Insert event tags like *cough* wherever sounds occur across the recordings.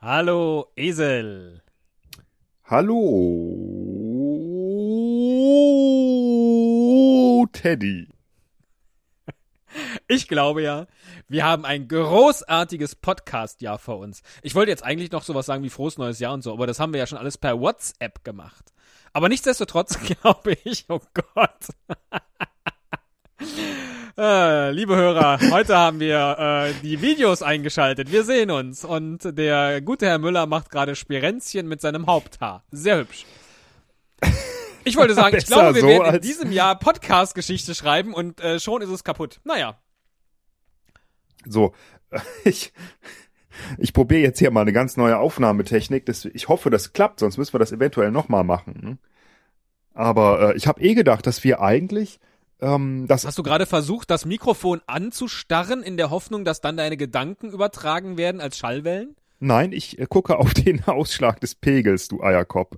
Hallo, Esel. Hallo, Teddy. *laughs* Ich glaube ja, wir haben ein großartiges Podcast-Jahr vor uns. Ich wollte jetzt eigentlich noch sowas sagen wie frohes neues Jahr und so, aber das haben wir ja schon alles per WhatsApp gemacht. Aber nichtsdestotrotz *laughs* glaube ich, oh Gott. *laughs* Äh, liebe Hörer, heute haben wir äh, die Videos eingeschaltet. Wir sehen uns und der gute Herr Müller macht gerade Spirenzchen mit seinem Haupthaar. Sehr hübsch. Ich wollte *laughs* sagen, ich glaube, wir so werden in diesem Jahr Podcast-Geschichte schreiben und äh, schon ist es kaputt. Naja, So, *laughs* ich, ich probiere jetzt hier mal eine ganz neue Aufnahmetechnik. Das, ich hoffe, das klappt, sonst müssen wir das eventuell nochmal machen. ne? Aber äh, ich habe eh gedacht, dass wir eigentlich ähm, Hast du gerade versucht, das Mikrofon anzustarren, in der Hoffnung, dass dann deine Gedanken übertragen werden als Schallwellen? Nein, ich äh, gucke auf den *laughs* Ausschlag des Pegels, du Eierkopf.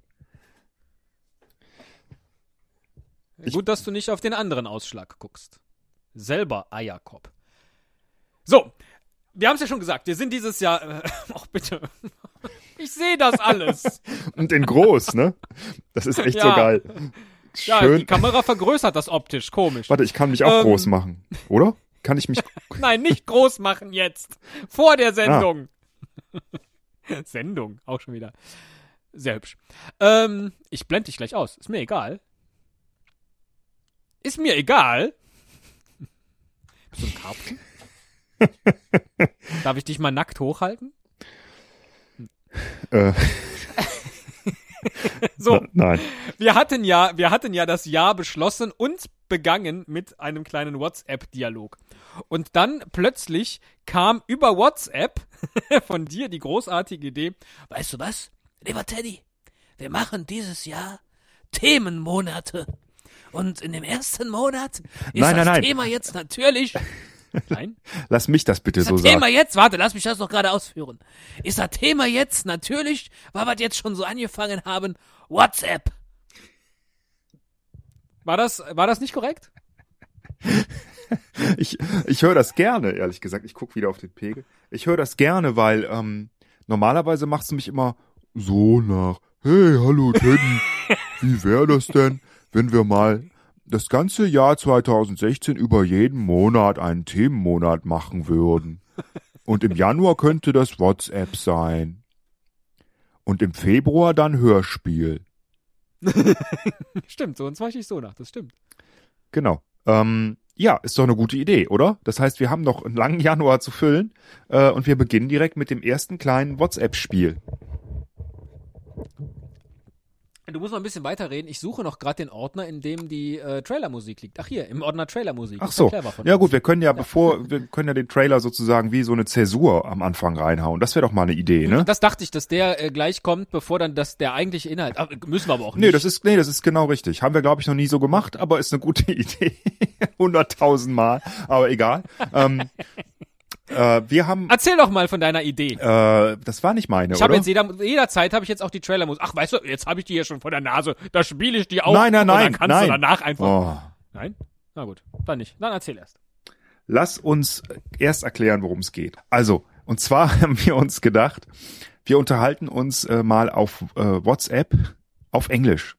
Ich- Gut, dass du nicht auf den anderen Ausschlag guckst. Selber Eierkopf. So, wir haben es ja schon gesagt, wir sind dieses Jahr. Äh, *laughs* ach bitte. Ich sehe das alles. *laughs* Und in groß, ne? Das ist echt so Ja. geil. Ja, Schön. die Kamera vergrößert das optisch, komisch. Warte, ich kann mich auch Ähm. groß machen, oder? Kann ich mich *laughs* Nein, nicht groß machen jetzt. Vor der Sendung. Ah. *laughs* Sendung, auch schon wieder. Sehr hübsch. Ähm, ich blende dich gleich aus. Ist mir egal. Ist mir egal. *laughs* Bist du ein Karpfen? Darf ich dich mal nackt hochhalten? äh, *laughs* So, nein. wir hatten ja, wir hatten ja das Jahr beschlossen und begangen mit einem kleinen WhatsApp-Dialog. Und dann plötzlich kam über WhatsApp *laughs* von dir die großartige Idee, Weißt du was, lieber Teddy? Wir machen dieses Jahr Themenmonate. Und in dem ersten Monat ist Nein, das nein, nein. Thema jetzt natürlich. *laughs* nein, *laughs* Lass mich das bitte Ist so das Thema sagen. jetzt, warte, lass mich das noch gerade ausführen. Ist das Thema jetzt natürlich, weil wir jetzt schon so angefangen haben, WhatsApp. war das, war das nicht korrekt? *laughs* Ich, ich höre das gerne, ehrlich gesagt. Ich guck wieder auf den Pegel. Ich höre das gerne, weil ähm, normalerweise machst du mich immer so nach. Hey, hallo Teddy. *laughs* Wie wäre das denn, wenn wir mal das ganze Jahr 2016 über jeden Monat einen Themenmonat machen würden? Und im Januar könnte das WhatsApp sein. Und im Februar dann Hörspiel. *laughs* Stimmt, so uns war ich so nach, das stimmt. Genau. Ähm, ja, ist doch eine gute Idee, oder? Das heißt, wir haben noch einen langen Januar zu füllen äh, und wir beginnen direkt mit dem ersten kleinen WhatsApp-Spiel. Du musst noch ein bisschen weiterreden. Ich suche noch gerade den Ordner, in dem die äh, Trailermusik liegt. Ach hier, im Ordner Trailermusik. Ach ja so. Ja gut, wir können ja bevor, wir können ja den Trailer sozusagen wie so eine Zäsur am Anfang reinhauen. Das wäre doch mal eine Idee, ne? Das dachte ich, dass der äh, gleich kommt, bevor dann das der eigentliche Inhalt. Aber müssen wir aber auch nicht. Nee, das ist, nee, das ist genau richtig. Haben wir, glaube ich, noch nie so gemacht, aber ist eine gute *laughs* Idee. Hunderttausend Mal, aber egal. ähm, äh, wir haben, Erzähl doch mal von deiner Idee. äh, das war nicht meine, Ich oder? jetzt jeder, jederzeit habe ich jetzt auch die Trailermusik. Ach, weißt du, jetzt habe ich die hier schon vor der Nase. Da spiele ich die auf. Nein, nein, Und nein, dann kannst nein. du danach einfach. oh. Nein? Na gut, dann nicht. Dann erzähl erst. Lass uns erst erklären, worum es geht. Also, und zwar *laughs* haben wir uns gedacht, wir unterhalten uns äh, mal auf äh, WhatsApp auf Englisch.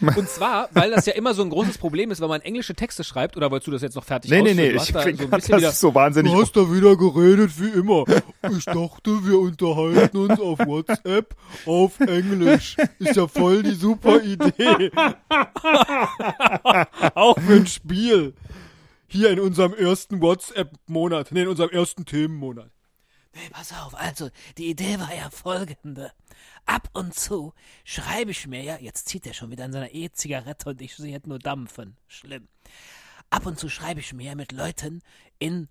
*laughs* Und zwar, weil das ja immer so ein großes Problem ist, wenn man englische Texte schreibt. Oder wolltest du das jetzt noch fertig Nee, nee, nee, Du ich da so das wieder, ist so wahnsinnig. Du hast da wieder geredet wie immer. *laughs* Ich dachte, wir unterhalten uns auf WhatsApp auf Englisch. Ist ja voll die super Idee. *laughs* Auch für ein Spiel. Hier in unserem ersten WhatsApp-Monat. Nee, in unserem ersten Themenmonat. Nee, pass auf, also, die Idee war ja folgende. Ab und zu schreibe ich mir ja, jetzt zieht er schon wieder an seiner E-Zigarette und ich sehe jetzt nur dampfen. Schlimm. Ab und zu schreibe ich mir mit Leuten in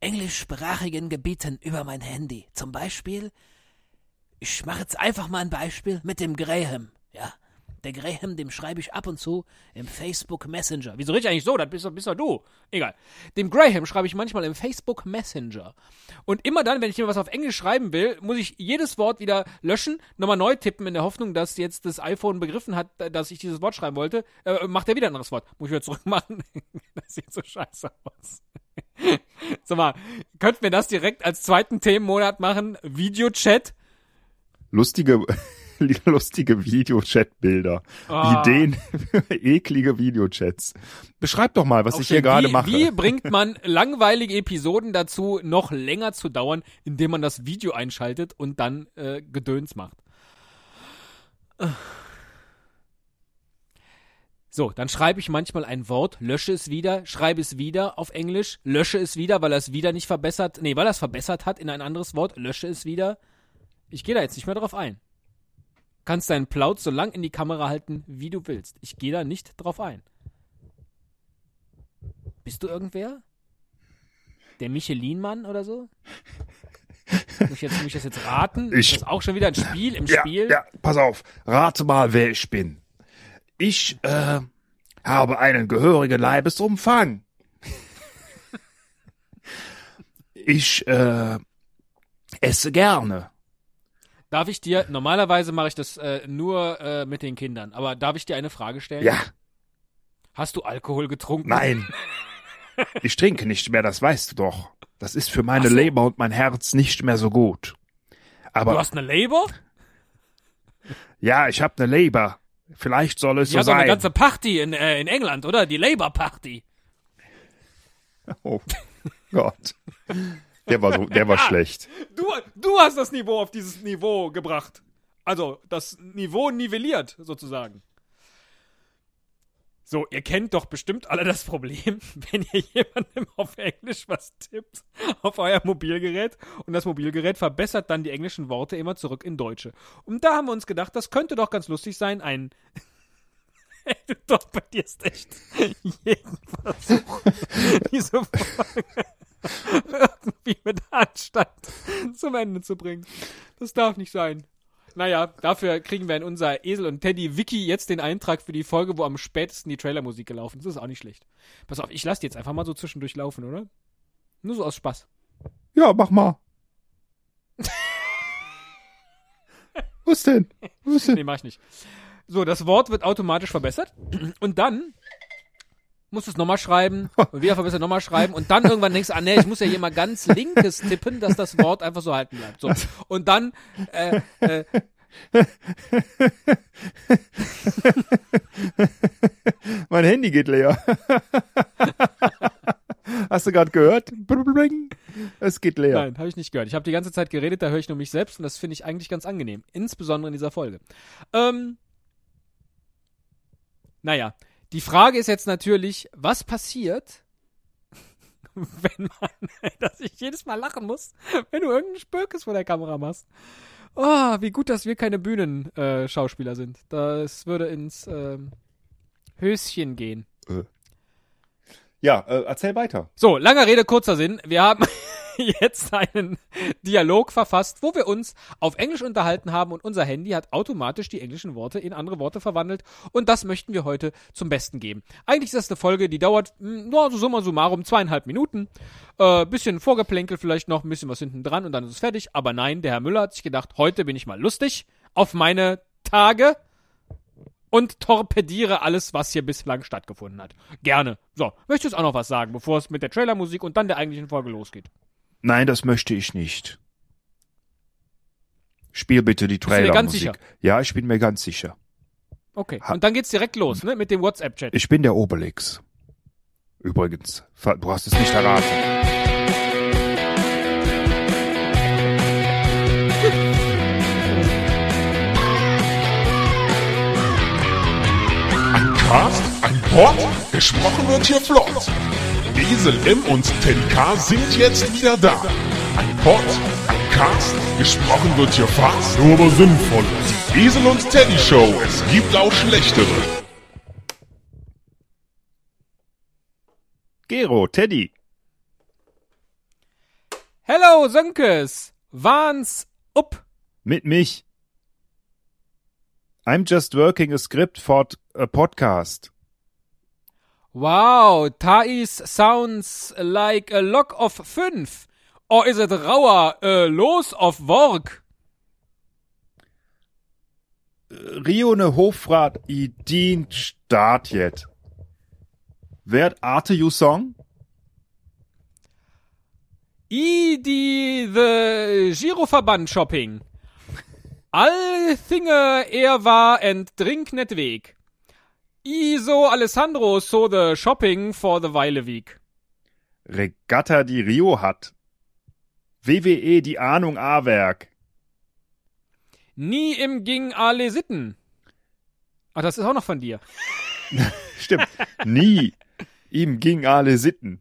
englischsprachigen Gebieten über mein Handy. Zum Beispiel, ich mache jetzt einfach mal ein Beispiel mit dem Graham, ja. Der Graham, dem schreibe ich ab und zu im Facebook Messenger. Wieso rede ich eigentlich so? Das bist, bist doch du. Egal. Dem Graham schreibe ich manchmal im Facebook Messenger. Und immer dann, wenn ich ihm was auf Englisch schreiben will, muss ich jedes Wort wieder löschen, nochmal neu tippen, in der Hoffnung, dass jetzt das iPhone begriffen hat, dass ich dieses Wort schreiben wollte. Äh, macht er wieder ein anderes Wort. Muss ich wieder zurückmachen. *laughs* das sieht so scheiße aus. *laughs* Sag mal, könnten wir das direkt als zweiten Themenmonat machen? Videochat? Lustige, lustige Videochat-Bilder. Ah. Ideen für *laughs* eklige Videochats. Beschreib doch mal, was Auch ich hier gerade mache. Wie bringt man langweilige Episoden dazu, noch länger zu dauern, indem man das Video einschaltet und dann äh, Gedöns macht? So, dann schreibe ich manchmal ein Wort, lösche es wieder, schreibe es wieder auf Englisch, lösche es wieder, weil er es wieder nicht verbessert, nee, weil er es verbessert hat in ein anderes Wort, lösche es wieder. Ich gehe da jetzt nicht mehr drauf ein. Kannst deinen Plaut so lang in die Kamera halten, wie du willst. Ich gehe da nicht drauf ein. Bist du irgendwer? Der Michelin-Mann oder so? Muss ich, jetzt, muss ich das jetzt raten? Ich- ist das auch schon wieder ein Spiel im ja, Spiel? ja, pass auf. Rate mal, wer ich bin. Ich äh, habe einen gehörigen Leibesumfang. *laughs* ich äh, esse gerne. Darf ich dir, normalerweise mache ich das äh, nur äh, mit den Kindern, aber darf ich dir eine Frage stellen? Ja, Hast du Alkohol getrunken? nein. *laughs* Ich trinke nicht mehr, das weißt du doch. Das ist für meine so. Leber und mein Herz nicht mehr so gut. Du Aber hast eine Leber? ja, ich habe eine Leber. Vielleicht soll es Ja, so so eine sein. ganze Party in, äh, in England, oder? Die Labour Party. oh Gott. Der war so, der war *laughs* schlecht. Du, du hast das Niveau auf dieses Niveau gebracht. Also, das Niveau nivelliert, sozusagen. So, ihr kennt doch bestimmt alle das Problem, *laughs* wenn ihr jemandem auf Englisch was tippt auf euer Mobilgerät und das Mobilgerät verbessert dann die englischen Worte immer zurück in Deutsche. Und da haben wir uns gedacht, das könnte doch ganz lustig sein, ein Ey, *laughs* du torpedierst echt jeden Versuch, diese Folge irgendwie mit Anstand zum Ende zu bringen. Das darf nicht sein. Naja, dafür kriegen wir in unser Esel und Teddy Wiki jetzt den Eintrag für die Folge, wo am spätesten die Trailermusik gelaufen ist. Das ist auch nicht schlecht. Pass auf, ich lasse die jetzt einfach mal so zwischendurch laufen, oder? Nur so aus Spaß. Ja, mach mal. *laughs* Was denn? Was denn? Nee, mach ich nicht. So, das Wort wird automatisch verbessert. Und dann musst du es nochmal schreiben und wieder verbessert nochmal schreiben und dann irgendwann denkst du, ah nee, ich muss ja hier mal ganz linkes tippen, dass das Wort einfach so halten bleibt. So. Und dann äh, äh, Mein Handy geht leer. Hast du gerade gehört? Es geht leer. Nein, habe ich nicht gehört. Ich habe die ganze Zeit geredet, da höre ich nur mich selbst und das finde ich eigentlich ganz angenehm. Insbesondere in dieser Folge. Ähm, naja, die Frage ist jetzt natürlich, was passiert, *laughs* wenn man, *laughs* dass ich jedes Mal lachen muss, wenn du irgendeinen Spökes vor der Kamera machst. Oh, wie gut, dass wir keine Bühnenschauspieler äh, Schauspieler sind. Das würde ins ähm, Höschen gehen. Ja, äh, erzähl weiter. So, langer Rede, kurzer Sinn. Wir haben *laughs* jetzt einen Dialog verfasst, wo wir uns auf Englisch unterhalten haben und unser Handy hat automatisch die englischen Worte in andere Worte verwandelt und das möchten wir heute zum Besten geben. Eigentlich ist das eine Folge, die dauert, mh, nur so summa summarum zweieinhalb Minuten. Äh, bisschen Vorgeplänkel vielleicht noch, ein bisschen was hinten dran und dann ist es fertig. Aber nein, der Herr Müller hat sich gedacht, heute bin ich mal lustig auf meine Tage und torpediere alles, was hier bislang stattgefunden hat. Gerne. So, möchtest du auch noch was sagen, bevor es mit der Trailermusik und dann der eigentlichen Folge losgeht? Nein, das möchte ich nicht. Spiel bitte die du dir ganz Trailermusik. sicher? Ja, ich bin mir ganz sicher. Okay. Und dann geht's direkt los, ne, mit dem WhatsApp-Chat. Ich bin der Obelix. Übrigens, du hast es nicht erraten. Cast, ein Pod, gesprochen wird hier flott. Esel M und Teddy K sind jetzt wieder da. Ein Pod, ein Cast, gesprochen wird hier fast, nur aber sinnvoll. Die Esel und Teddy Show, es gibt auch schlechtere. Gero, Teddy. Hello, Sönkes! Wahns up! Mit mich. I'm just working a script for a podcast. Wow, Thais sounds like a lock of fünf. Or is it rauer, a los of work? Rione Hofrat i din Start jet. Werd arte you song? I die the Giroverband Shopping. All Thinge er war and drink net weg. I so Alessandro so the shopping for the Weile week. Regatta die Rio hat. WWE die Ahnung A-Werk. Nie im ging alle Sitten. Ach, das ist auch noch von dir. *laughs* Stimmt. Nie. Ihm ging alle Sitten.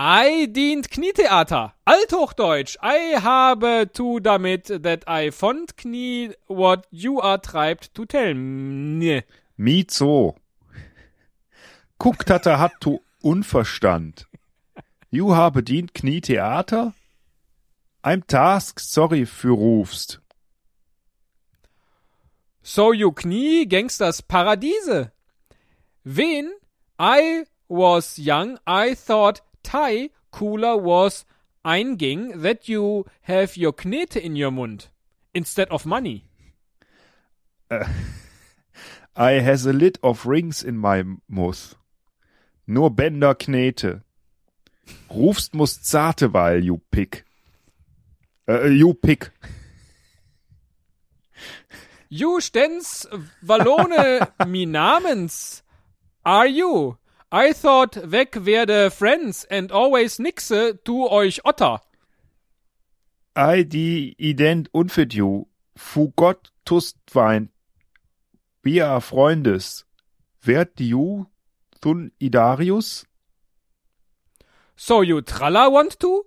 I dient Knietheater. Althochdeutsch. I habe to damit that I fond Knie what you are treibt to tell me. Mizo. Guckt hatte hat tu Unverstand. You habe dient Knie Theater? I'm task sorry für rufst. So you Knie Gangsters Paradiese. Wen? I was young, I thought Thai cooler was einging that you have your Knete in your Mund instead of money. *laughs* I has a lit of rings in my mouth. Nur Bänder Knete. Rufst muss zarte weil, you pick. Äh, you pick. You stens Wallone *laughs* mi namens. Are you? I thought weg werde friends and always nixe tu euch Otter. I die ident unfit you. Fu Gott tust wein. Wir are Freundes. Werd you thun idarius? So you tralla want to?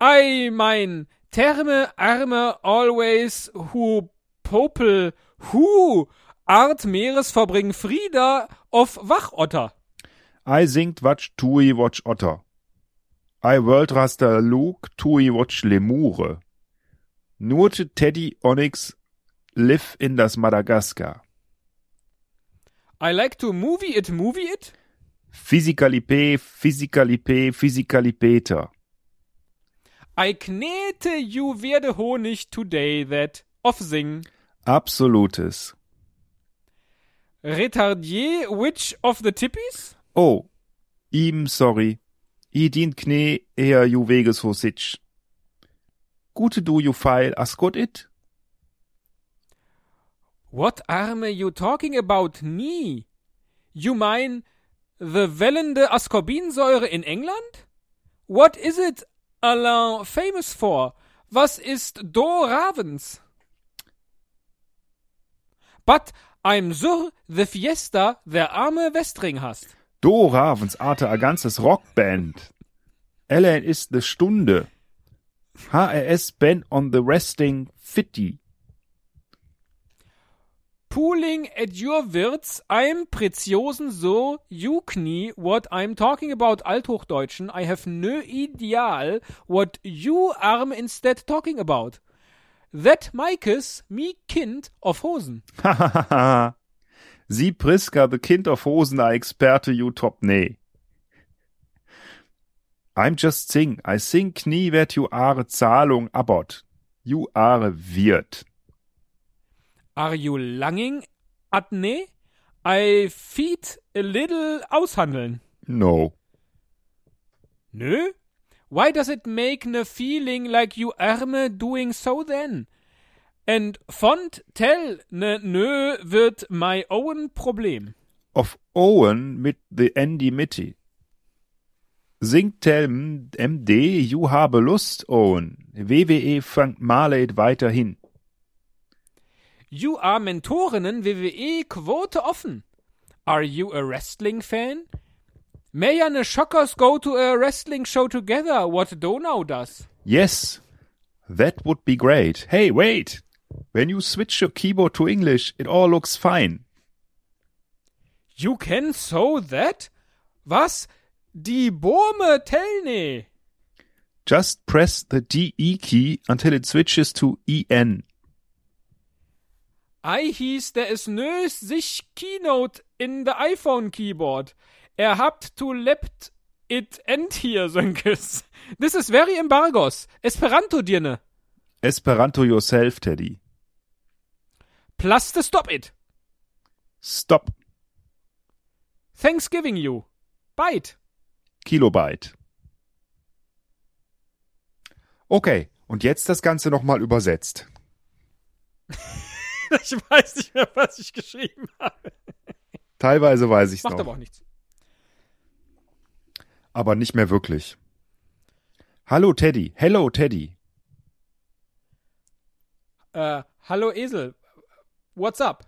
I mein Terme Arme always hu popel hu Art Meeres verbring Frieda of Wachotter. I singt watch tui watch otter. I world raster Luke tui watch lemure. Nur te Teddy Onyx live in das Madagaskar. I like to movie it, movie it. Physicalipe, physicalipe, physicalipeter. I knete you werde Honig today that of sing. Absolutes. Retardier which of the tippies? Oh, ihm sorry. I dient Kne eher ju weges ho sitch. Gute du ju feil ascot it? What arme you talking about nie? You mean the wellende Ascorbinsäure in England? What is it Alain famous for? Was ist Do Ravens? But I'm sur the fiesta der arme Westring hast. Do Ravens arte a ganzes Rockband. Ellen ist de Stunde. HRS Ben on the Resting Fitty. Pooling at your Wirts, I'm preziosen so you knie what I'm talking about Althochdeutschen. I have no ideal what you arm instead talking about. That Maikes me Kind of Hosen. Hahaha. *laughs* Sie Priska, the Kind of Hosen, a Experte, you top nee. I'm just sing. I think nie wird you are Zahlung abot. You are wird. Are you langing at ne? I feed a little aushandeln. No. Nö? Why does it make ne feeling like you arme doing so then? And font tell ne nö wird my own Problem. Of Owen mit the Andy Mitty. Singt Telm MD, you habe Lust, Owen. WWE fangt Marley weiterhin. You are Mentorinnen WWE Quote offen. Are you a wrestling fan? May ja ne Shockers go to a wrestling show together, what Donau does. Yes, that would be great. Hey, wait! When you switch your keyboard to English, it all looks fine. You can sew that? Was? Die Burme Telne. Just press the DE key until it switches to EN. I hieß, der is nös sich Keynote in the iPhone keyboard. Er habt to lept it end hier, *laughs* Sönkes. This is very embargos. Esperanto dirne. Esperanto yourself, Teddy. Plus the stop it. Stop. Thanksgiving you. Bite. Kilobyte. Okay, und jetzt das Ganze nochmal übersetzt. *laughs* Ich weiß nicht mehr, was ich geschrieben habe. Teilweise weiß ich es Macht noch, aber auch nichts. aber nicht mehr wirklich. Hallo Teddy, hello Teddy. Äh, hallo Esel. What's up?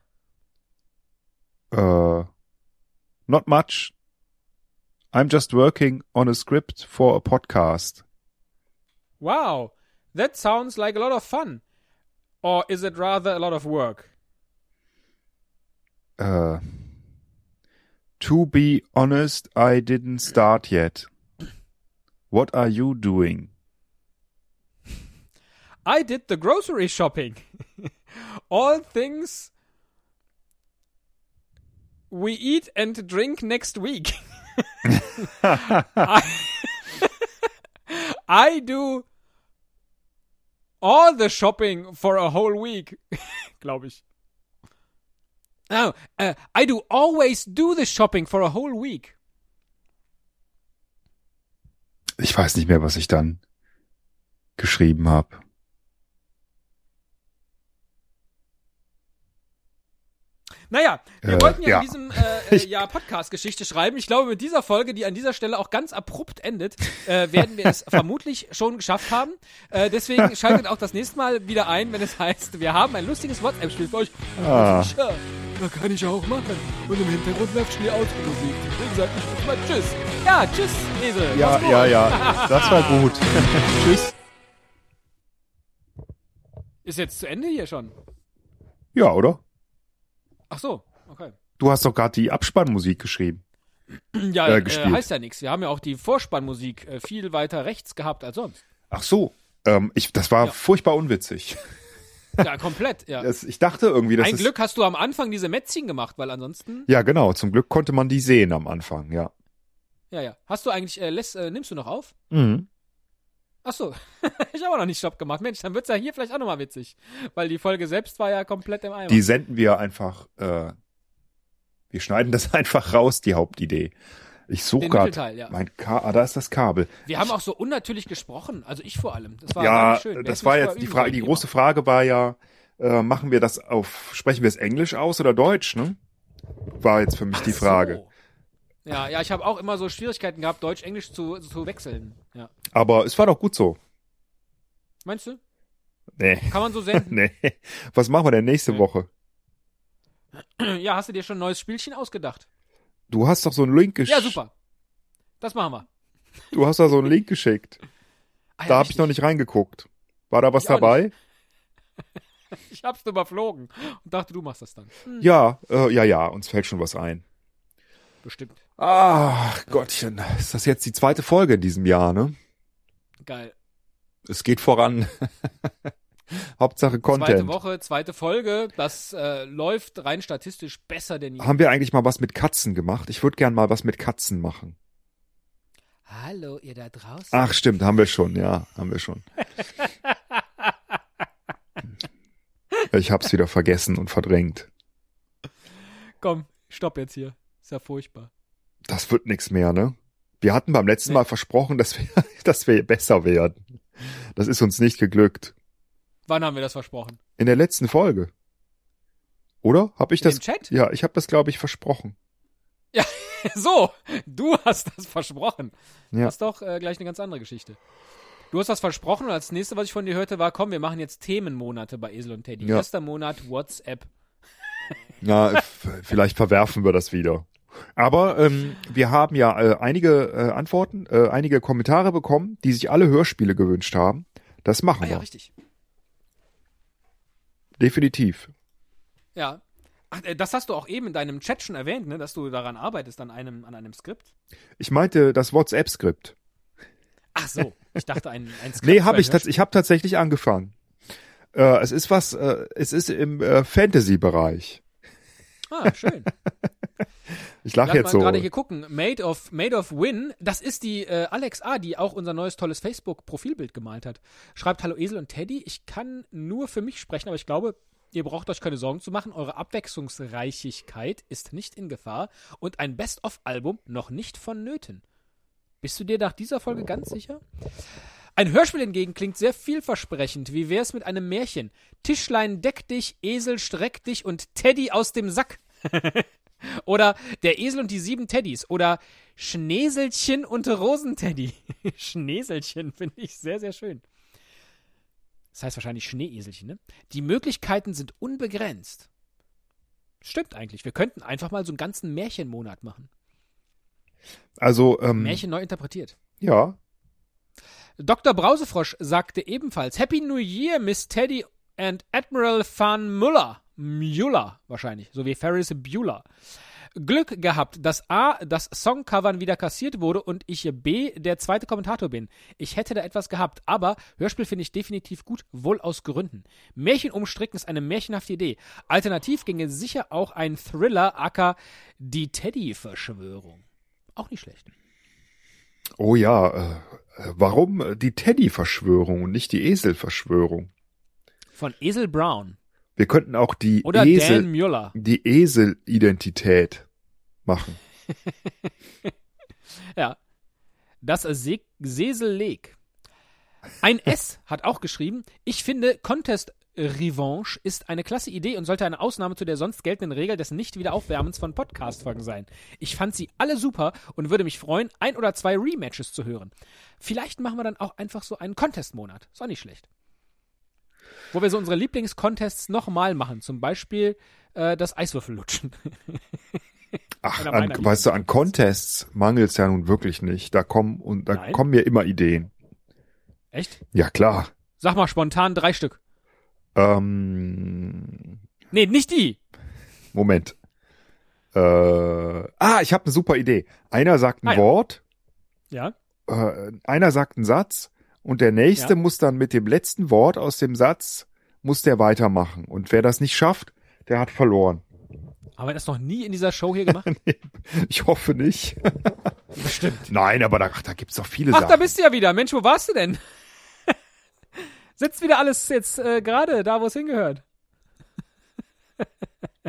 Uh, not much. I'm just working on a script for a podcast. Wow. That sounds like a lot of fun. Or is it rather a lot of work? Uh, to be honest, I didn't start yet. What are you doing? I did the grocery shopping. *laughs* All things we eat and drink next week. *laughs* I, *laughs* I do all the shopping for a whole week, glaube ich. Oh, uh, I do always do the shopping for a whole week. Ich weiß nicht mehr, was ich dann geschrieben habe. Naja, wir Äh, wollten ja, ja. in diesem äh, äh, *laughs* Jahr Podcast-Geschichte schreiben. Ich glaube, mit dieser Folge, die an dieser Stelle auch ganz abrupt endet, äh, werden wir es *laughs* vermutlich schon geschafft haben. Äh, deswegen *laughs* schaltet auch das nächste Mal wieder ein, wenn es heißt, wir haben ein lustiges WhatsApp-Spiel für euch. Ah. Ja, da kann ich auch machen. Und im Hintergrund läuft schnell Automusik. Deswegen sag ich mal Tschüss. Ja, Tschüss, Esel. Ja, ja, ja. Das war gut. Tschüss. Ist jetzt zu Ende hier schon. Ja, oder? Ach so, okay. Du hast doch gerade die Abspannmusik geschrieben. *clears throat* Ja, Äh, äh, heißt ja nichts. Wir haben ja auch die Vorspannmusik äh, viel weiter rechts gehabt als sonst. Ach so. Ähm, ich, das war Ja. furchtbar unwitzig. Ja, komplett, ja. *laughs* Das, ich dachte irgendwie, das Ein. Glück hast du am Anfang diese Mätzchen gemacht, weil ansonsten. Ja, genau. Zum Glück konnte man die sehen am Anfang, ja. Ja, ja. Hast du eigentlich, äh, lässt, äh, nimmst du noch auf? Mhm. Ach so. *laughs* ich habe auch noch nicht Stopp gemacht. Mensch, dann wird's ja hier vielleicht auch nochmal witzig. Weil die Folge selbst war ja komplett im Eimer. Die senden wir einfach, äh, wir schneiden das *laughs* einfach raus, die Hauptidee. Ich suche gerade ja. mein Ka ah, da ist das Kabel. Wir haben auch so unnatürlich gesprochen. Also ich vor allem. Das war ja, schön. Das war jetzt die Frage, die große Frage war ja, äh, machen wir das auf, sprechen wir es Englisch aus oder Deutsch, ne? War jetzt für mich die Ach Frage. So. Ja, ja, ich habe auch immer so Schwierigkeiten gehabt, Deutsch, Englisch zu, zu wechseln. Ja. Aber es war doch gut so. Meinst du? Nee. Kann man so senden? *laughs* Nee. Was machen wir denn nächste Nee. Woche? ja, hast du dir schon ein neues Spielchen ausgedacht? Du hast doch so einen Link geschickt. Ja, super. Das machen wir. Du hast da so einen Link geschickt. *laughs* Ah, ja, Da habe ich noch nicht reingeguckt. War da was Ich dabei? *laughs* Ich hab's überflogen und dachte, du machst das dann. Hm, Ja, äh, ja, ja, uns fällt schon was ein. bestimmt. Ach, Gottchen. Ist das jetzt die zweite Folge in diesem Jahr, ne? Geil. Es geht voran. *laughs* Hauptsache Zweite Content. Woche, zweite Folge. Das äh, läuft rein statistisch besser denn je. Haben wir eigentlich mal was mit Katzen gemacht? Ich würde gern mal was mit Katzen machen. Hallo, ihr da draußen. Ach, stimmt, haben wir schon, ja, haben wir schon. *laughs* Ich hab's wieder vergessen und verdrängt. Komm, stopp jetzt hier. Ist ja furchtbar. Das wird nix mehr, ne? Wir hatten beim letzten Nee. Mal versprochen, dass wir, *laughs* dass wir besser werden. Das ist uns nicht geglückt. Wann haben wir das versprochen? In der letzten Folge. Oder? Hab ich In das? dem Chat? Ja, ich habe das, glaube ich, versprochen. *laughs* So, du hast das versprochen. Ja. Das ist doch äh, gleich eine ganz andere Geschichte. Du hast das versprochen und als nächste, was ich von dir hörte, war, komm, wir machen jetzt Themenmonate bei Esel und Teddy. Ja. Erster Monat WhatsApp. Na, *laughs* vielleicht verwerfen wir das wieder. Aber ähm, wir haben ja äh, einige äh, Antworten, äh, einige Kommentare bekommen, die sich alle Hörspiele gewünscht haben. Das machen Ah ja, wir. richtig. Definitiv. Ja. Ach, äh, das hast du auch eben in deinem Chat schon erwähnt, ne, dass du daran arbeitest, an einem, an einem Skript. Ich meinte das WhatsApp-Skript. Ach so, ich dachte ein, ein *laughs* Skript. Nee, habe ich, ich habe tatsächlich angefangen. Äh, es ist was, äh, es ist im äh, Fantasy-Bereich. Ah, schön. *laughs* Ich lache jetzt mal so. gerade hier gucken. Made of, Made of Win, das ist die äh, Alex A., die auch unser neues tolles Facebook-Profilbild gemalt hat. Schreibt Hallo Esel und Teddy. Ich kann nur für mich sprechen, aber ich glaube, ihr braucht euch keine Sorgen zu machen. Eure Abwechslungsreichigkeit ist nicht in Gefahr und ein Best-of-Album noch nicht vonnöten. Bist du dir nach dieser Folge ganz sicher? Ein Hörspiel hingegen klingt sehr vielversprechend. Wie wär's mit einem Märchen? Tischlein deck dich, Esel streck dich und Teddy aus dem Sack. *laughs* Oder Der Esel und die sieben Teddys. Oder Schneeselchen und Rosenteddy. *laughs* Schneeselchen finde ich sehr, sehr schön. Das heißt wahrscheinlich Schneeeselchen, ne? Die Möglichkeiten sind unbegrenzt. Stimmt eigentlich. Wir könnten einfach mal so einen ganzen Märchenmonat machen. Also, ähm, Märchen neu interpretiert. ja, Dr. Brausefrosch sagte ebenfalls Happy New Year, Miss Teddy and Admiral Van Muller. Mueller wahrscheinlich, so wie Ferris Bueller. Glück gehabt, dass A, das Songcovern wieder kassiert wurde und ich B, der zweite Kommentator bin. Ich hätte da etwas gehabt, aber Hörspiel finde ich definitiv gut, wohl aus Gründen. Märchen umstricken ist eine märchenhafte Idee. Alternativ ginge sicher auch ein Thriller, acker die Teddy-Verschwörung. Auch nicht schlecht. oh ja, äh, äh, warum die Teddy-Verschwörung und nicht die Esel-Verschwörung? Von Esel Brown Wir könnten auch die oder Esel, Dan Mueller. die Esel-Identität machen. *laughs* Ja. Das Se Seselleg. Ein *laughs* S hat auch geschrieben, ich finde Contest Revanche ist eine klasse Idee und sollte eine Ausnahme zu der sonst geltenden Regel des Nicht-Wiederaufwärmens von Podcast-Folgen sein. Ich fand sie alle super und würde mich freuen, ein oder zwei Rematches zu hören. Vielleicht machen wir dann auch einfach so einen Contest-Monat. Ist auch nicht schlecht. Wo wir so unsere Lieblings-Contests nochmal machen. Zum Beispiel äh, das Eiswürfellutschen. *laughs* Ach, an, weißt du, an Contests mangelt's ja nun wirklich nicht. Da kommen und da Nein? kommen mir immer Ideen. Echt? Ja, klar. Sag mal spontan drei Stück. Ähm, Nee, nicht die. Moment. Äh, ah, ich habe eine super Idee. Einer sagt ein Ah, ja. Wort, Ja. äh, einer sagt einen Satz und der nächste Ja. muss dann mit dem letzten Wort aus dem Satz muss der weitermachen. Und wer das nicht schafft, der hat verloren. Haben wir das noch nie in dieser Show hier gemacht? *laughs* Ich hoffe nicht. *laughs* Bestimmt. Nein, aber da, ach, da gibt's doch viele Ach, da Sachen. bist du ja wieder. Mensch, wo warst du denn? *laughs* Sitzt wieder alles jetzt äh, gerade da, wo es hingehört.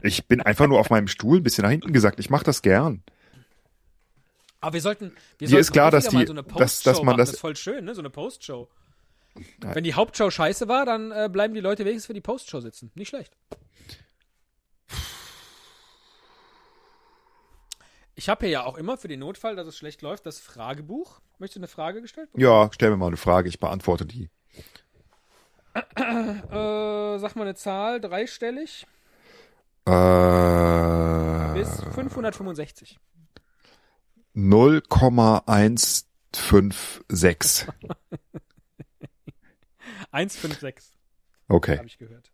Ich bin einfach nur auf meinem Stuhl ein bisschen nach hinten gesagt. Ich mache das gern. Aber wir sollten. Wir sollten ist klar, dass die- so dass- dass man machen. das- das ist voll schön, ne? So eine Postshow. Wenn die Hauptshow scheiße war, dann äh, bleiben die Leute wenigstens für die Postshow sitzen. Nicht schlecht. Ich habe hier ja auch immer für den Notfall, dass es schlecht läuft, das Fragebuch. Möchtest du eine Frage gestellt? bekommen? Ja, stell mir mal eine Frage, ich beantworte die. Äh, sag mal eine Zahl, dreistellig Äh, bis 565. 0,156. 156. *laughs* Okay. habe ich gehört.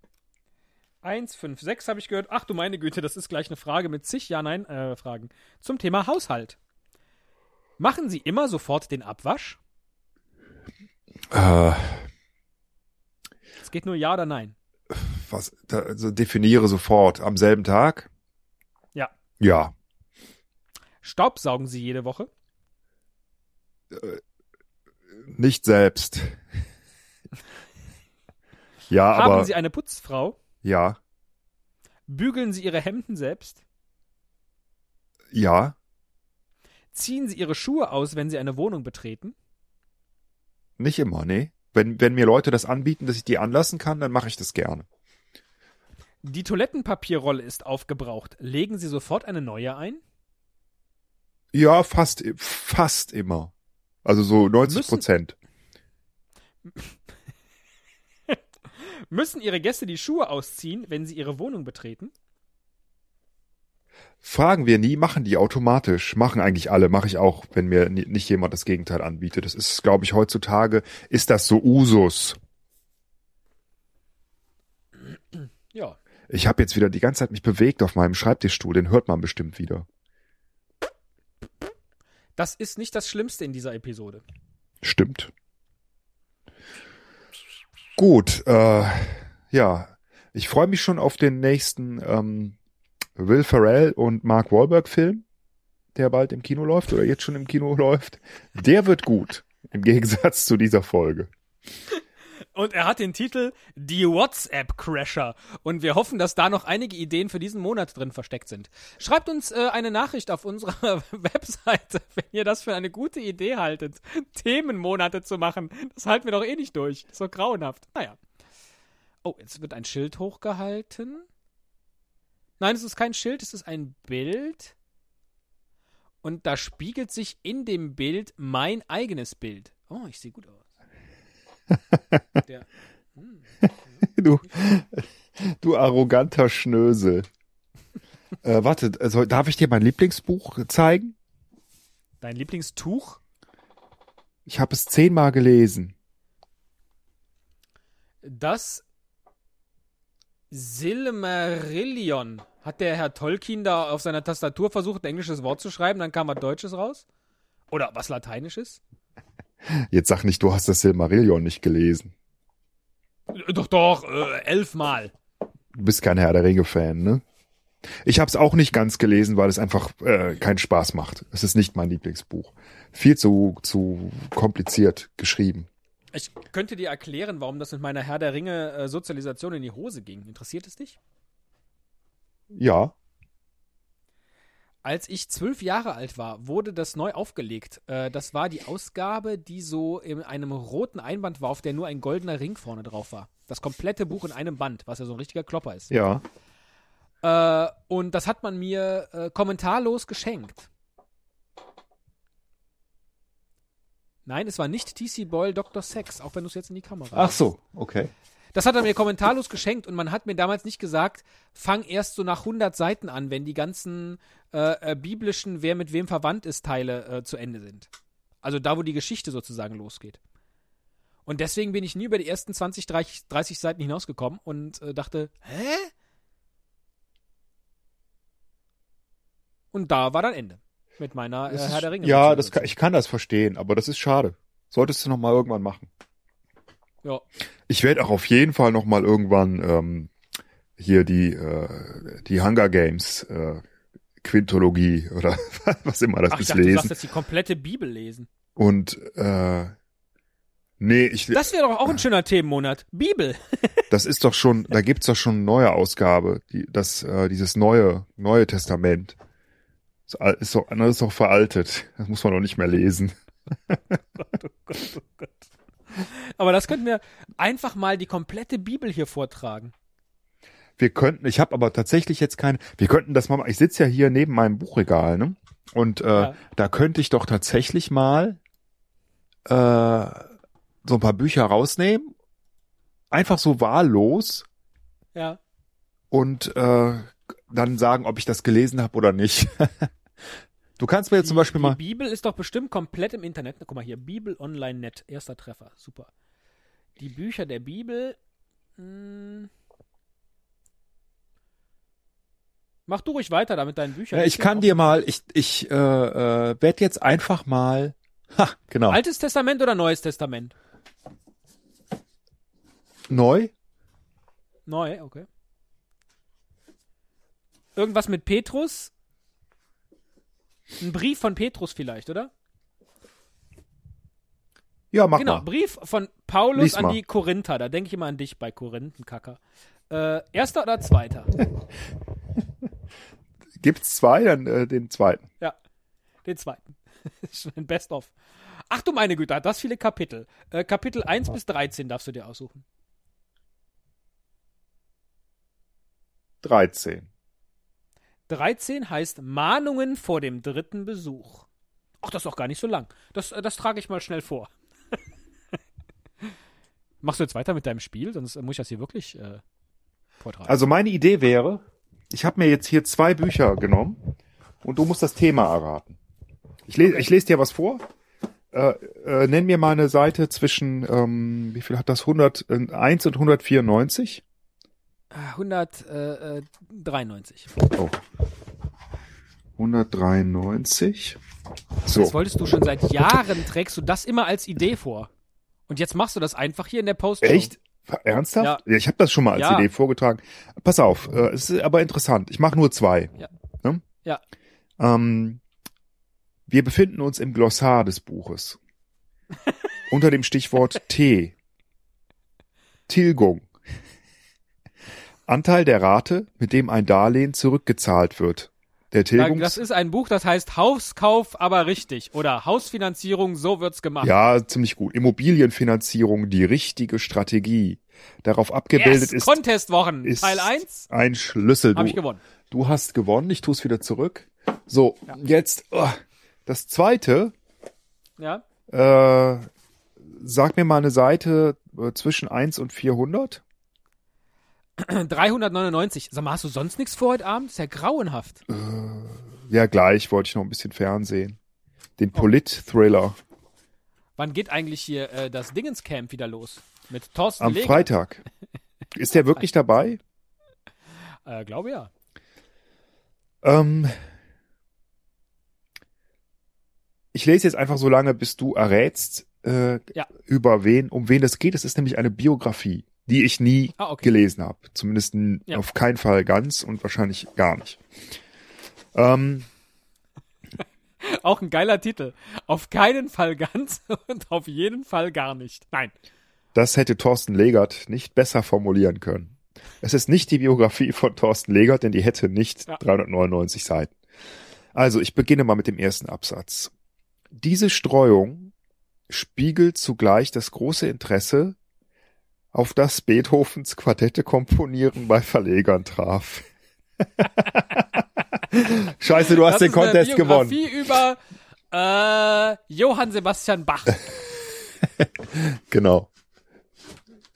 156 habe ich gehört. Ach du meine Güte, das ist gleich eine Frage mit zig Ja-Nein-Fragen. Zum Thema Haushalt. Machen Sie immer sofort den Abwasch? Äh, Es geht nur Ja oder Nein. was, also definiere sofort. Am selben Tag? Ja. Ja. Staubsaugen Sie jede Woche? Nicht selbst. *laughs* ja, Haben aber, Sie eine Putzfrau? ja, Bügeln Sie Ihre Hemden selbst? ja, Ziehen Sie Ihre Schuhe aus, wenn Sie eine Wohnung betreten? nicht immer, nee. Wenn, wenn mir Leute das anbieten, dass ich die anlassen kann, dann mache ich das gerne. Die Toilettenpapierrolle ist aufgebraucht. Legen Sie sofort eine neue ein? Ja, fast, fast immer. Also so 90 Müssen- Prozent. *laughs* Müssen Ihre Gäste die Schuhe ausziehen, wenn sie Ihre Wohnung betreten? Fragen wir nie, machen die automatisch. Machen eigentlich alle, mache ich auch, wenn mir ni- nicht jemand das Gegenteil anbietet. Das ist, glaube ich, heutzutage, ist das so Usus. Ja. Ich habe jetzt wieder die ganze Zeit mich bewegt auf meinem Schreibtischstuhl, den hört man bestimmt wieder. Das ist nicht das Schlimmste in dieser Episode. Stimmt. Gut, äh, ja, ich freue mich schon auf den nächsten ähm, Will Ferrell und Mark Wahlberg Film, der bald im Kino läuft oder jetzt schon im Kino *laughs* läuft. Der wird gut, im Gegensatz zu dieser Folge. Und er hat den Titel Die WhatsApp Crasher. Und wir hoffen, dass da noch einige Ideen für diesen Monat drin versteckt sind. Schreibt uns äh, eine Nachricht auf unserer *laughs* Webseite, wenn ihr das für eine gute Idee haltet, Themenmonate zu machen. Das halten wir doch eh nicht durch. Das ist so grauenhaft. Naja. Oh, jetzt wird ein Schild hochgehalten. Nein, es ist kein Schild, es ist ein Bild. Und da spiegelt sich in dem Bild mein eigenes Bild. Oh, ich sehe gut aus. Der, Du, du arroganter Schnösel. äh, warte, also, darf ich dir mein Lieblingsbuch zeigen? dein Lieblingstuch? Ich habe es zehnmal gelesen. Das Silmarillion. Hat der Herr Tolkien da auf seiner Tastatur versucht, ein englisches Wort zu schreiben, dann kam was Deutsches raus? Oder was Lateinisches? Jetzt sag nicht, du hast das Silmarillion nicht gelesen. Äh, Doch, doch, äh, elfmal. Du bist kein Herr der Ringe-Fan, ne? Ich habe es auch nicht ganz gelesen, weil es einfach äh, keinen Spaß macht. Es ist nicht mein Lieblingsbuch. Viel zu, zu kompliziert geschrieben. Ich könnte dir erklären, warum das mit meiner Herr der Ringe äh, Sozialisation in die Hose ging. Interessiert es dich? Ja. Als ich zwölf Jahre alt war, wurde das neu aufgelegt. Äh, das war die Ausgabe, die so in einem roten Einband war, auf der nur ein goldener Ring vorne drauf war. Das komplette Buch in einem Band, was ja so ein richtiger Klopper ist. Ja. Äh, und das hat man mir äh, kommentarlos geschenkt. Nein, es war nicht TC Boyle Dr. Sex, auch wenn du es jetzt in die Kamera Ach so, okay. Das hat er mir kommentarlos geschenkt und man hat mir damals nicht gesagt, fang erst so nach 100 Seiten an, wenn die ganzen äh, äh, biblischen Wer mit wem verwandt ist Teile äh, zu Ende sind. Also da, wo die Geschichte sozusagen losgeht. Und deswegen bin ich nie über die ersten 20, 30, 30 Seiten hinausgekommen und äh, dachte, hä? Und da war dann Ende mit meiner äh, Herr der Ringe. Ja, kann, ich kann das verstehen, aber das ist schade. Solltest du noch mal irgendwann machen. Ja. Ich werde auch auf jeden Fall noch mal irgendwann ähm, hier die äh, die Hunger Games äh, Quintologie oder *laughs* was immer das Ach, ich ist dachte, du sagst lesen. jetzt die komplette Bibel lesen. Und äh, nee, ich Das wäre doch auch ein schöner Themenmonat. Bibel. *laughs* das ist doch schon, da gibt's doch schon eine neue Ausgabe, die, das äh, dieses neue neue Testament. Ist doch, das ist doch veraltet. Das muss man doch nicht mehr lesen. *laughs* Aber das könnten wir einfach mal die komplette Bibel hier vortragen. Wir könnten, ich habe aber tatsächlich jetzt keine, wir könnten das mal, ich sitze ja hier neben meinem Buchregal, ne? Und äh, Ja. da könnte ich doch tatsächlich mal äh, so ein paar Bücher rausnehmen, einfach so wahllos Ja. und äh, dann sagen, ob ich das gelesen habe oder nicht. *laughs* du kannst mir jetzt zum Beispiel die mal, Bibel ist doch bestimmt komplett im Internet. Guck mal hier, Bibel Online Net, erster Treffer, super. Die Bücher der Bibel. Mh, mach du ruhig weiter da mit deinen Büchern. ja, ich kann dir mal, ich ich äh, äh, werde jetzt einfach mal, ha, genau, Altes Testament oder Neues Testament? neu. Neu, okay. Irgendwas mit Petrus? Ein Brief von Petrus vielleicht, oder? Ja, mach genau, mal. Brief von Paulus Lies an mal. die Korinther. Da denke ich immer an dich bei Korinthenkacker. Äh, erster oder zweiter? *laughs* Gibt's zwei, dann äh, den zweiten. ja, den zweiten. *laughs* Schon ein Best-of. Ach du meine Güte, hat das viele Kapitel. Äh, Kapitel 1 bis 13 darfst du dir aussuchen. 13. 13 heißt Mahnungen vor dem dritten Besuch. Ach, das ist doch gar nicht so lang. Das, äh, das trage ich mal schnell vor. *laughs* Machst du jetzt weiter mit deinem Spiel? Sonst äh, muss ich das hier wirklich äh, vortragen. Also meine Idee wäre, ich habe mir jetzt hier zwei Bücher genommen und du musst das Thema erraten. Ich, le ich lese dir was vor. Äh, äh, nenn mir mal eine Seite zwischen, ähm, wie viel hat das? 101 und 194? Ah, 193. Oh. 193. So. Das wolltest du schon seit Jahren, trägst du das immer als Idee vor. Und jetzt machst du das einfach hier in der Post. Echt? Ernsthaft? Ja. Ich habe das schon mal als Ja. Idee vorgetragen. Pass auf, äh, es ist aber interessant. Ich mache nur zwei. Ja. Ne? Ja. Ähm, wir befinden uns im Glossar des Buches. *laughs* unter dem Stichwort Tee. Tilgung. Anteil der Rate, mit dem ein Darlehen zurückgezahlt wird. Der Tilgungs Das ist ein Buch, das heißt Hauskauf, aber richtig. Oder Hausfinanzierung, so wird's gemacht. ja, ziemlich gut. Immobilienfinanzierung, die richtige Strategie. Darauf abgebildet yes, ist, Contestwochen, ist Teil 1, ein Schlüssel. habe Du, ich gewonnen. du hast gewonnen, ich tue es wieder zurück. So, jetzt oh, das zweite. Ja. Äh, sag mir mal eine Seite äh, zwischen 1 und 400. 399. Sag mal, hast du sonst nichts vor heute Abend? Ist ja grauenhaft. Ja, gleich wollte ich noch ein bisschen Fernsehen. Den Polit-Thriller Wann geht eigentlich hier äh, das Dingenscamp wieder los? Mit Thorsten am Leger? Freitag. *laughs* Ist der wirklich dabei? Äh, glaube ja. Ähm, ich lese jetzt einfach so lange, bis du errätst, äh, Ja. über wen, um wen es geht. Es ist nämlich eine Biografie, die ich nie Ah, okay. gelesen habe. Zumindest Ja. auf keinen Fall ganz und wahrscheinlich gar nicht. Ähm, *laughs* Auch ein geiler Titel. Auf keinen Fall ganz *laughs* und auf jeden Fall gar nicht. Nein. das hätte Thorsten Legert nicht besser formulieren können. Es ist nicht die Biografie von Thorsten Legert, denn die hätte nicht Ja. 399 Seiten. Also, ich beginne mal mit dem ersten Absatz. Diese Streuung spiegelt zugleich das große Interesse, auf das Beethovens Quartette komponieren bei Verlegern traf. *laughs* Scheiße, du hast Das den ist eine Contest gewonnen. Über äh, Johann Sebastian Bach. *laughs* Genau.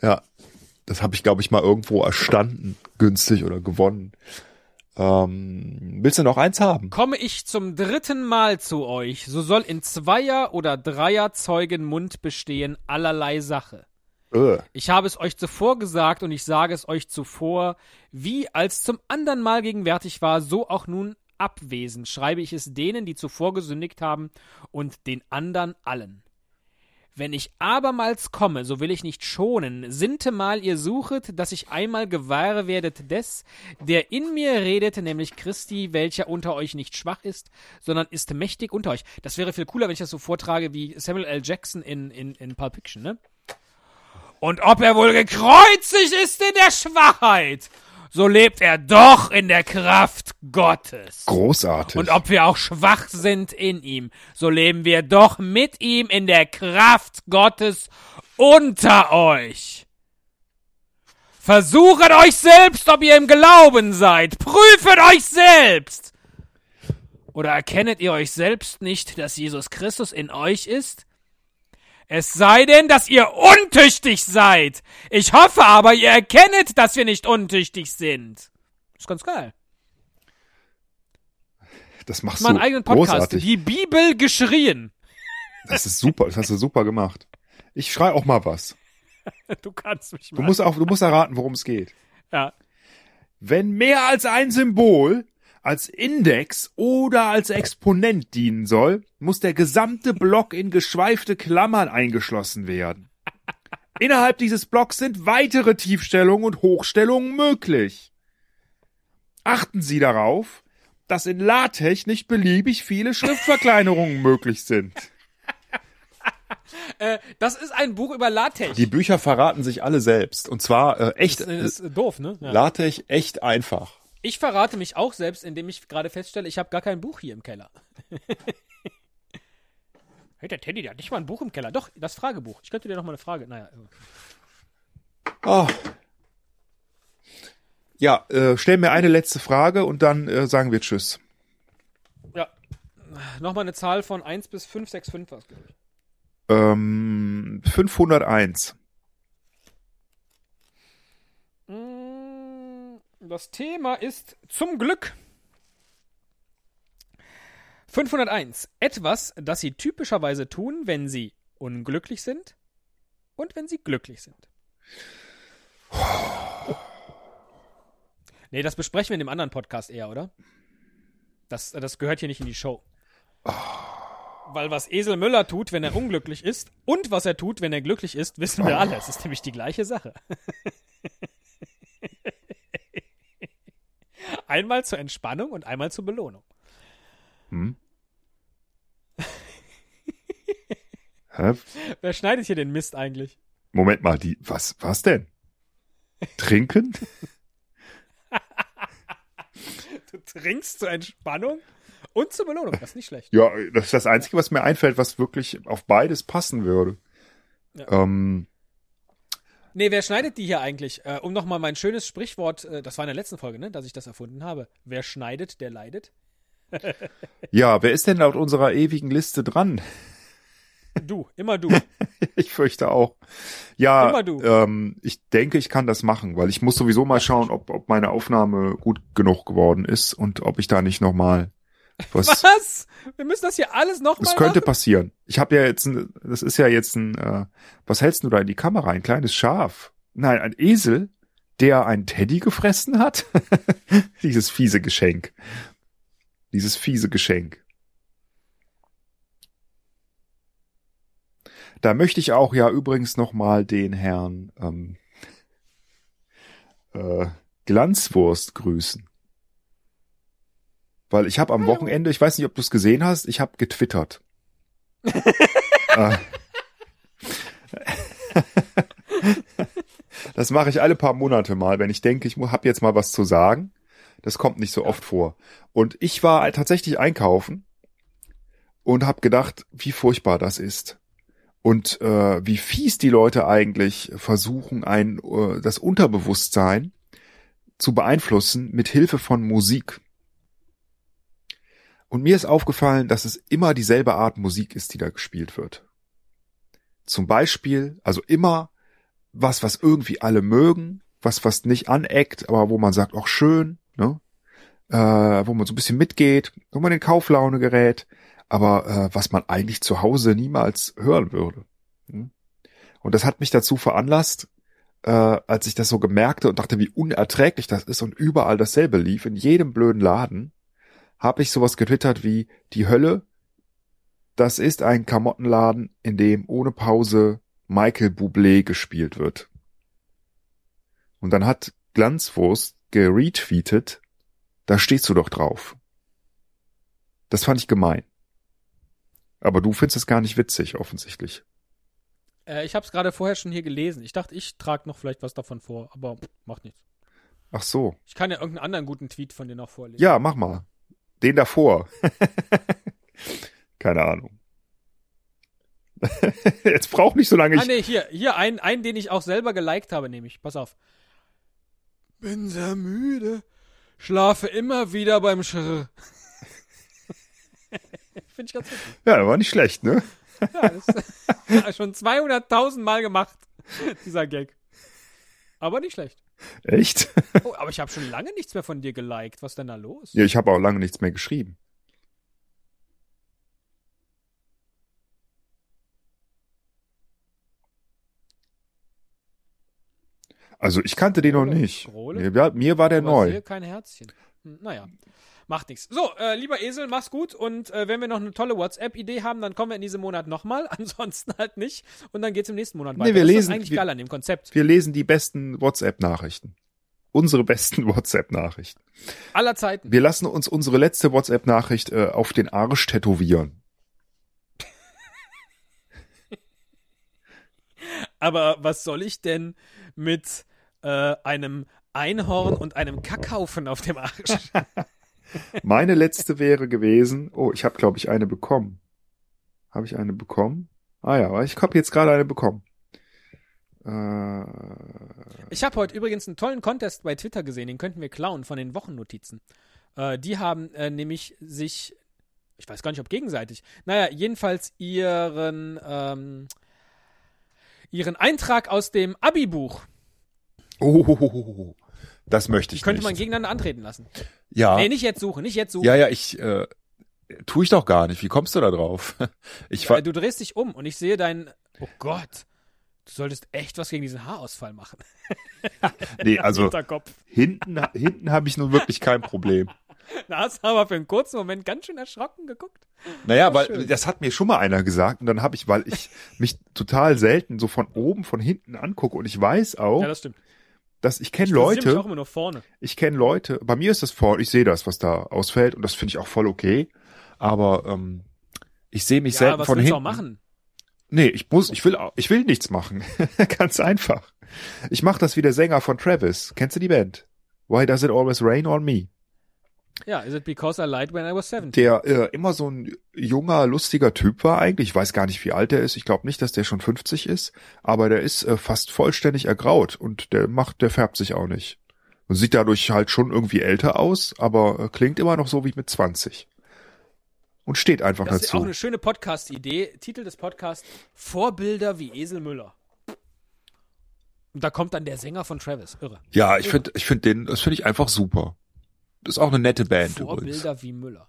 Ja, das habe ich, glaube ich, mal irgendwo erstanden, günstig oder gewonnen. Ähm, willst du noch eins haben? Komme ich zum dritten Mal zu euch, so soll in Zweier- oder Dreier-Zeugen Mund bestehen allerlei Sache. Ich habe es euch zuvor gesagt und ich sage es euch zuvor, wie als zum andern Mal gegenwärtig war, so auch nun abwesend, schreibe ich es denen, die zuvor gesündigt haben, und den andern allen. Wenn ich abermals komme, so will ich nicht schonen, sintemal ihr suchet, dass ich einmal gewahre werdet des, der in mir redet, nämlich Christi, welcher unter euch nicht schwach ist, sondern ist mächtig unter euch. Das wäre viel cooler, wenn ich das so vortrage wie Samuel L. Jackson in, in, in Pulp Fiction, ne? Und ob er wohl gekreuzigt ist in der Schwachheit, so lebt er doch in der Kraft Gottes. großartig. Und ob wir auch schwach sind in ihm, so leben wir doch mit ihm in der Kraft Gottes unter euch. Versuchet euch selbst, ob ihr im Glauben seid. Prüfet euch selbst. Oder erkennet ihr euch selbst nicht, dass Jesus Christus in euch ist? Es sei denn, dass ihr untüchtig seid. Ich hoffe aber, ihr erkennet, dass wir nicht untüchtig sind. Ist ganz geil. das machst Meinen du eigenen Podcast. großartig. Die Bibel geschrien. Das ist super, das hast du super gemacht. Ich schrei auch mal was. *laughs* Du kannst mich Du mal. musst auch, du musst erraten, worum es geht. ja. Wenn mehr als ein Symbol als Index oder als Exponent dienen soll, muss der gesamte Block in geschweifte Klammern eingeschlossen werden. Innerhalb dieses Blocks sind weitere Tiefstellungen und Hochstellungen möglich. Achten Sie darauf, dass in LaTeX nicht beliebig viele Schriftverkleinerungen möglich sind. Äh, das ist ein Buch über LaTeX. Die Bücher verraten sich alle selbst. Und zwar äh, echt, das ist äh, doof, ne? Ja. LaTeX echt einfach. Ich verrate mich auch selbst, indem ich gerade feststelle, ich habe gar kein Buch hier im Keller. *laughs* hey, der Teddy, der hat nicht mal ein Buch im Keller. Doch, das Fragebuch. Ich könnte dir noch mal eine Frage. Naja. Ah. Ja, äh, stell mir eine letzte Frage und dann äh, sagen wir Tschüss. Ja. Nochmal eine Zahl von 1 bis 565 was, glaube ich. Ähm, 501. Das Thema ist zum Glück 501. Etwas, das Sie typischerweise tun, wenn Sie unglücklich sind und wenn Sie glücklich sind. Nee, das besprechen wir in dem anderen Podcast eher, oder? Das, das gehört hier nicht in die Show. Weil was Esel Müller tut, wenn er unglücklich ist und was er tut, wenn er glücklich ist, wissen wir alle. Es ist nämlich die gleiche Sache. *laughs* Einmal zur Entspannung und einmal zur Belohnung. Hm? *laughs* Wer schneidet hier den Mist eigentlich? Moment mal, die, was, was denn? Trinken? *laughs* Du trinkst zur Entspannung und zur Belohnung. Das ist nicht schlecht. Ja, das ist das Einzige, was mir einfällt, was wirklich auf beides passen würde. Ja. Ähm, Nee, wer schneidet die hier eigentlich? Äh, um nochmal mein schönes Sprichwort, äh, das war in der letzten Folge, ne, dass ich das erfunden habe. Wer schneidet, der leidet. *laughs* ja, wer ist denn laut unserer ewigen Liste dran? *laughs* Du, immer du. *laughs* Ich fürchte auch. Ja, Immer du. Ähm, ich denke, ich kann das machen, weil ich muss sowieso mal schauen, ob, ob meine Aufnahme gut genug geworden ist und ob ich da nicht nochmal was. Was? Wir müssen das hier alles nochmal Das könnte machen? passieren. Ich habe ja jetzt, ein, das ist ja jetzt ein, äh, was hältst du da in die Kamera? Ein kleines Schaf? Nein, ein Esel, der ein Teddy gefressen hat? *laughs* Dieses fiese Geschenk. Dieses fiese Geschenk. Da möchte ich auch ja übrigens nochmal den Herrn ähm, äh, Glanzwurst grüßen. Weil ich habe am Wochenende, ich weiß nicht, ob du es gesehen hast, ich habe getwittert. Äh. *laughs* *laughs* das mache ich alle paar Monate mal, wenn ich denke, ich habe jetzt mal was zu sagen. Das kommt nicht so oft vor. Und ich war tatsächlich einkaufen und habe gedacht, wie furchtbar das ist. Und äh, wie fies die Leute eigentlich versuchen, ein äh, das Unterbewusstsein zu beeinflussen mit Hilfe von Musik. Und mir ist aufgefallen, dass es immer dieselbe Art Musik ist, die da gespielt wird. Zum Beispiel, also immer was, was irgendwie alle mögen, was, was nicht aneckt, aber wo man sagt, auch schön, ne? Äh, wo man so ein bisschen mitgeht, wo man in Kauflaune gerät, aber äh, was man eigentlich zu Hause niemals hören würde. Hm? Und das hat mich dazu veranlasst, äh, als ich das so gemerkte und dachte, wie unerträglich das ist und überall dasselbe lief, in jedem blöden Laden, habe ich sowas getwittert wie die Hölle. Das ist ein Klamottenladen, in dem ohne Pause Michael Bublé gespielt wird. Und dann hat Glanzwurst geretweetet, da stehst du doch drauf. Das fand ich gemein. Aber du findest es gar nicht witzig, offensichtlich. Äh, ich habe es gerade vorher schon hier gelesen. Ich dachte, ich trage noch vielleicht was davon vor, aber macht nichts. Ach so. Ich kann ja irgendeinen anderen guten Tweet von dir noch vorlesen. Ja, mach mal. Den davor. Keine Ahnung. *laughs* Jetzt braucht nicht so lange. Ah, nee, hier, hier, einen, einen, den ich auch selber geliked habe, nehme ich. Pass auf. Bin sehr müde. Schlafe immer wieder beim Schrr. *laughs* Finde ich ganz witzig. ja, war nicht schlecht, ne? Ja, das *laughs* ist schon 200.000 Mal gemacht, dieser Gag. Aber nicht schlecht. Echt? Oh, aber ich habe schon lange nichts mehr von dir geliked. Was ist denn da los? Ja, ich habe auch lange nichts mehr geschrieben. Also ich kannte den noch nicht. scrolle. Mir, war- der Aber neu. kein Herzchen. Hm, naja, macht nichts. So, äh, lieber Esel, mach's gut. Und äh, wenn wir noch eine tolle WhatsApp-Idee haben, dann kommen wir in diesem Monat nochmal. *laughs* Ansonsten halt nicht. Und dann geht's im nächsten Monat weiter. wir das ist lesen- das eigentlich wir- geil an dem Konzept. Wir lesen die besten WhatsApp-Nachrichten. Unsere besten *laughs* WhatsApp-Nachrichten. Aller Zeiten. Wir lassen uns unsere letzte WhatsApp-Nachricht äh, auf den Arsch tätowieren. *laughs* Aber was soll ich denn mit äh, einem Einhorn und einem Kackhaufen auf dem Arsch? Meine letzte wäre gewesen, oh, ich habe glaube ich eine bekommen. Habe ich eine bekommen? Ah ja, ich habe jetzt gerade eine bekommen. Äh, Ich habe heute übrigens einen tollen Contest bei Twitter gesehen, den könnten wir klauen von den Wochennotizen. Äh, die haben äh, nämlich sich, ich weiß gar nicht, ob gegenseitig, naja, jedenfalls ihren, ähm, ihren Eintrag aus dem Abi-Buch oh, das möchte ich könnte nicht. man gegeneinander antreten lassen. ja, Nee, nicht jetzt suchen, nicht jetzt suchen. ja, ja, ich äh, tue ich doch gar nicht. Wie kommst du da drauf? *laughs* Ich Äh, war, du drehst dich um und ich sehe dein, oh Gott, du solltest echt was gegen diesen Haarausfall machen. *laughs* nee, also hinten, hinten habe ich nun wirklich kein Problem. *laughs* Da hast du aber für einen kurzen Moment ganz schön erschrocken geguckt. Naja, Ja, weil schön. das hat mir schon mal einer gesagt und dann habe ich, weil ich mich total selten so von oben, von hinten angucke und ich weiß auch, Ja, das stimmt. Dass ich kenne mich auch Leute, immer nur vorne. ich kenne Leute, bei mir ist das vor, ich sehe das, was da ausfällt und das finde ich auch voll okay, aber ähm, ich sehe mich Ja, selten was von willst du hinten. auch machen? Nee, ich muss, ich will, ich will nichts machen. *laughs* Ganz einfach. Ich mach das wie der Sänger von Travis. Kennst du die Band? Why Does It Always Rain on Me? Ja, is it because I lied when I was 17? Der äh, immer so ein junger, lustiger Typ war eigentlich. Ich weiß gar nicht, wie alt er ist. Ich glaube nicht, dass der schon 50 ist. Aber der ist äh, fast vollständig ergraut und der macht, der färbt sich auch nicht. Und sieht dadurch halt schon irgendwie älter aus, aber äh, klingt immer noch so wie mit 20. Und steht einfach Das ist auch dazu. eine schöne Podcast-Idee. Titel des Podcasts: Vorbilder wie Esel Müller. Und da kommt dann der Sänger von Travis. Irre. Ja, ich finde, ich finde den, das finde ich einfach super. Das ist auch eine nette Band übrigens. Vorbilder wie Müller.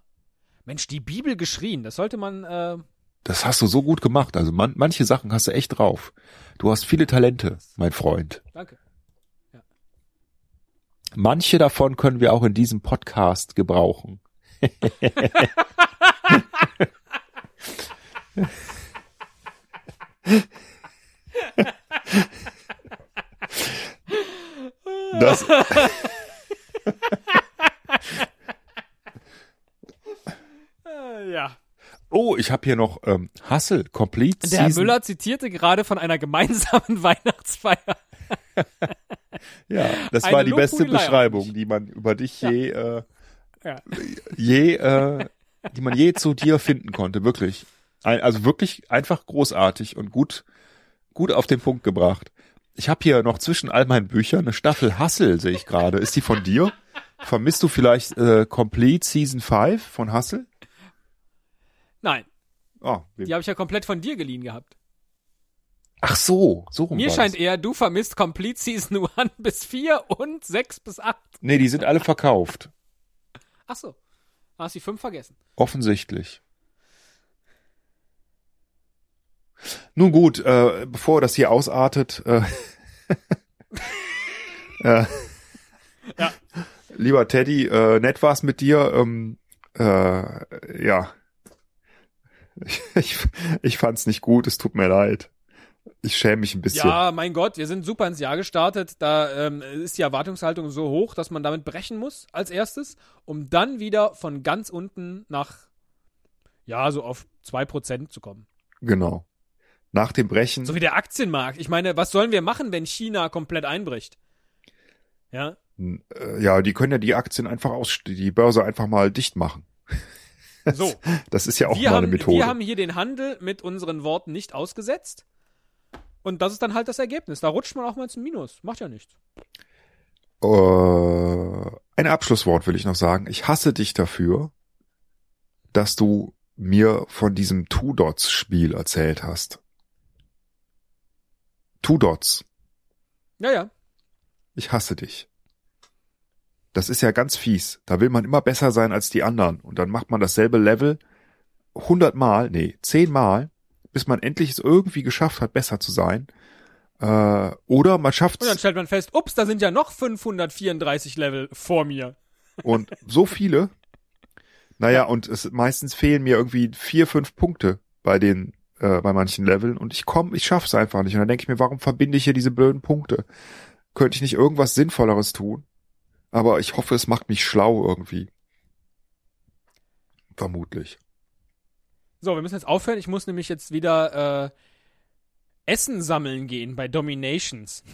Mensch, die Bibel geschrien. Das sollte man. Äh, Das hast du so gut gemacht. Also man, manche Sachen hast du echt drauf. Du hast viele Talente, mein Freund. danke. Manche davon können wir auch in diesem Podcast gebrauchen. *laughs* Das, *laughs* Äh, ja. oh, ich habe hier noch ähm, Hustle Complete Der Herr Season. Müller zitierte gerade von einer gemeinsamen *laughs* Weihnachtsfeier. Ja, das Eine war die beste Beschreibung, die man über dich je, äh, Ja. je, äh, die man je zu dir finden konnte, wirklich. Ein, also wirklich einfach großartig und gut, gut auf den Punkt gebracht. Ich habe hier noch zwischen all meinen Büchern eine Staffel Hustle, sehe ich gerade. Ist die von dir? Vermisst du vielleicht äh, Complete Season 5 von Hustle? Nein, Oh, die habe ich ja komplett von dir geliehen gehabt. ach so, so rum Mir scheint eher, du vermisst Complete Season *laughs* 1 bis 4 und 6 bis 8. Nee, die sind alle verkauft. Ach so. Hast die 5 vergessen. Offensichtlich. Nun gut, äh, bevor das hier ausartet, äh, *laughs* äh, Ja. lieber Teddy, äh, nett war's mit dir. Ähm, äh, ja, ich, *laughs* ich, ich fand's nicht gut. Es tut mir leid. Ich schäme mich ein bisschen. Ja, mein Gott, wir sind super ins Jahr gestartet. Da ähm, ist die Erwartungshaltung so hoch, dass man damit brechen muss als erstes, um dann wieder von ganz unten nach, ja, so auf 2% zu kommen. Genau. Nach dem Brechen. So wie der Aktienmarkt. Ich meine, was sollen wir machen, wenn China komplett einbricht? Ja, äh, ja, die können ja die Aktien einfach aus, die Börse einfach mal dicht machen. So. *laughs* Das ist ja auch wir, mal haben, eine Methode. wir haben hier den Handel mit unseren Worten nicht ausgesetzt. Und das ist dann halt das Ergebnis. Da rutscht man auch mal ins Minus. Macht ja nichts. Äh, ein Abschlusswort will ich noch sagen. Ich hasse dich dafür, dass du mir von diesem Two Dots Spiel erzählt hast. Two Dots. Ja, ja. Ich hasse dich. Das ist ja ganz fies. Da will man immer besser sein als die anderen. Und dann macht man dasselbe Level hundertmal, nee, zehnmal, bis man endlich es irgendwie geschafft hat, besser zu sein. Äh, oder man schafft Und dann stellt man fest, ups, da sind ja noch 534 Level vor mir. Und so viele. Naja, und es meistens fehlen mir irgendwie vier, fünf Punkte bei den, äh, bei manchen Leveln und ich komme, ich schaff's einfach nicht. Und dann denke ich mir, warum verbinde ich hier diese blöden Punkte? Könnte ich nicht irgendwas Sinnvolleres tun? Aber ich hoffe, es macht mich schlau irgendwie. Vermutlich. So, wir müssen jetzt aufhören. Ich muss nämlich jetzt wieder äh, Essen sammeln gehen bei Dominations.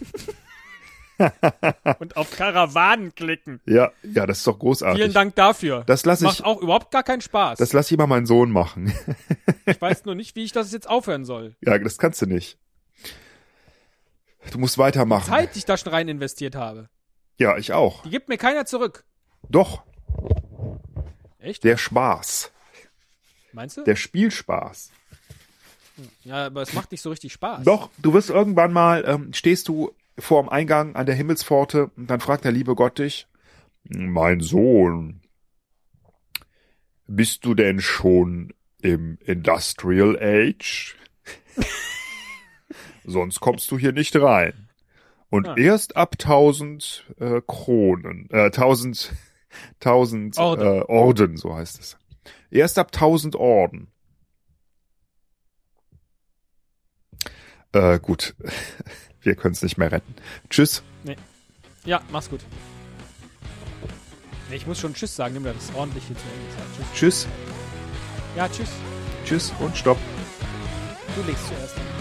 *laughs* Und auf Karawanen klicken. Ja, ja, das ist doch großartig. Vielen Dank dafür. Das lasse Macht ich, auch überhaupt gar keinen Spaß. das lasse ich mal meinen Sohn machen. *laughs* ich weiß nur nicht, wie ich das jetzt aufhören soll. ja, das kannst du nicht. Du musst weitermachen. Zeit, die ich da schon rein investiert habe. Ja, ich auch. Die gibt mir keiner zurück. Doch, Echt? der Spaß. Meinst du? Der Spielspaß. Ja, aber es macht nicht so richtig Spaß. Doch, du wirst irgendwann mal, ähm, stehst du vor dem Eingang an der Himmelspforte und dann fragt der liebe Gott dich, mein Sohn, bist du denn schon im Industrial Age? *laughs* Sonst kommst du hier nicht rein. Und Ah. erst ab 1000 äh, Kronen, äh, 1000, 1000 *laughs* Orden. Äh, Orden, so heißt es. Erst ab 1000 Orden. Äh, gut. *laughs* Wir können es nicht mehr retten. Tschüss. Ja, mach's gut. Nee, Ich muss schon Tschüss sagen, nimm mir das ordentlich hier zu Ende. Tschüss. Tschüss. Ja, tschüss. Tschüss und stopp. Du legst zuerst. an.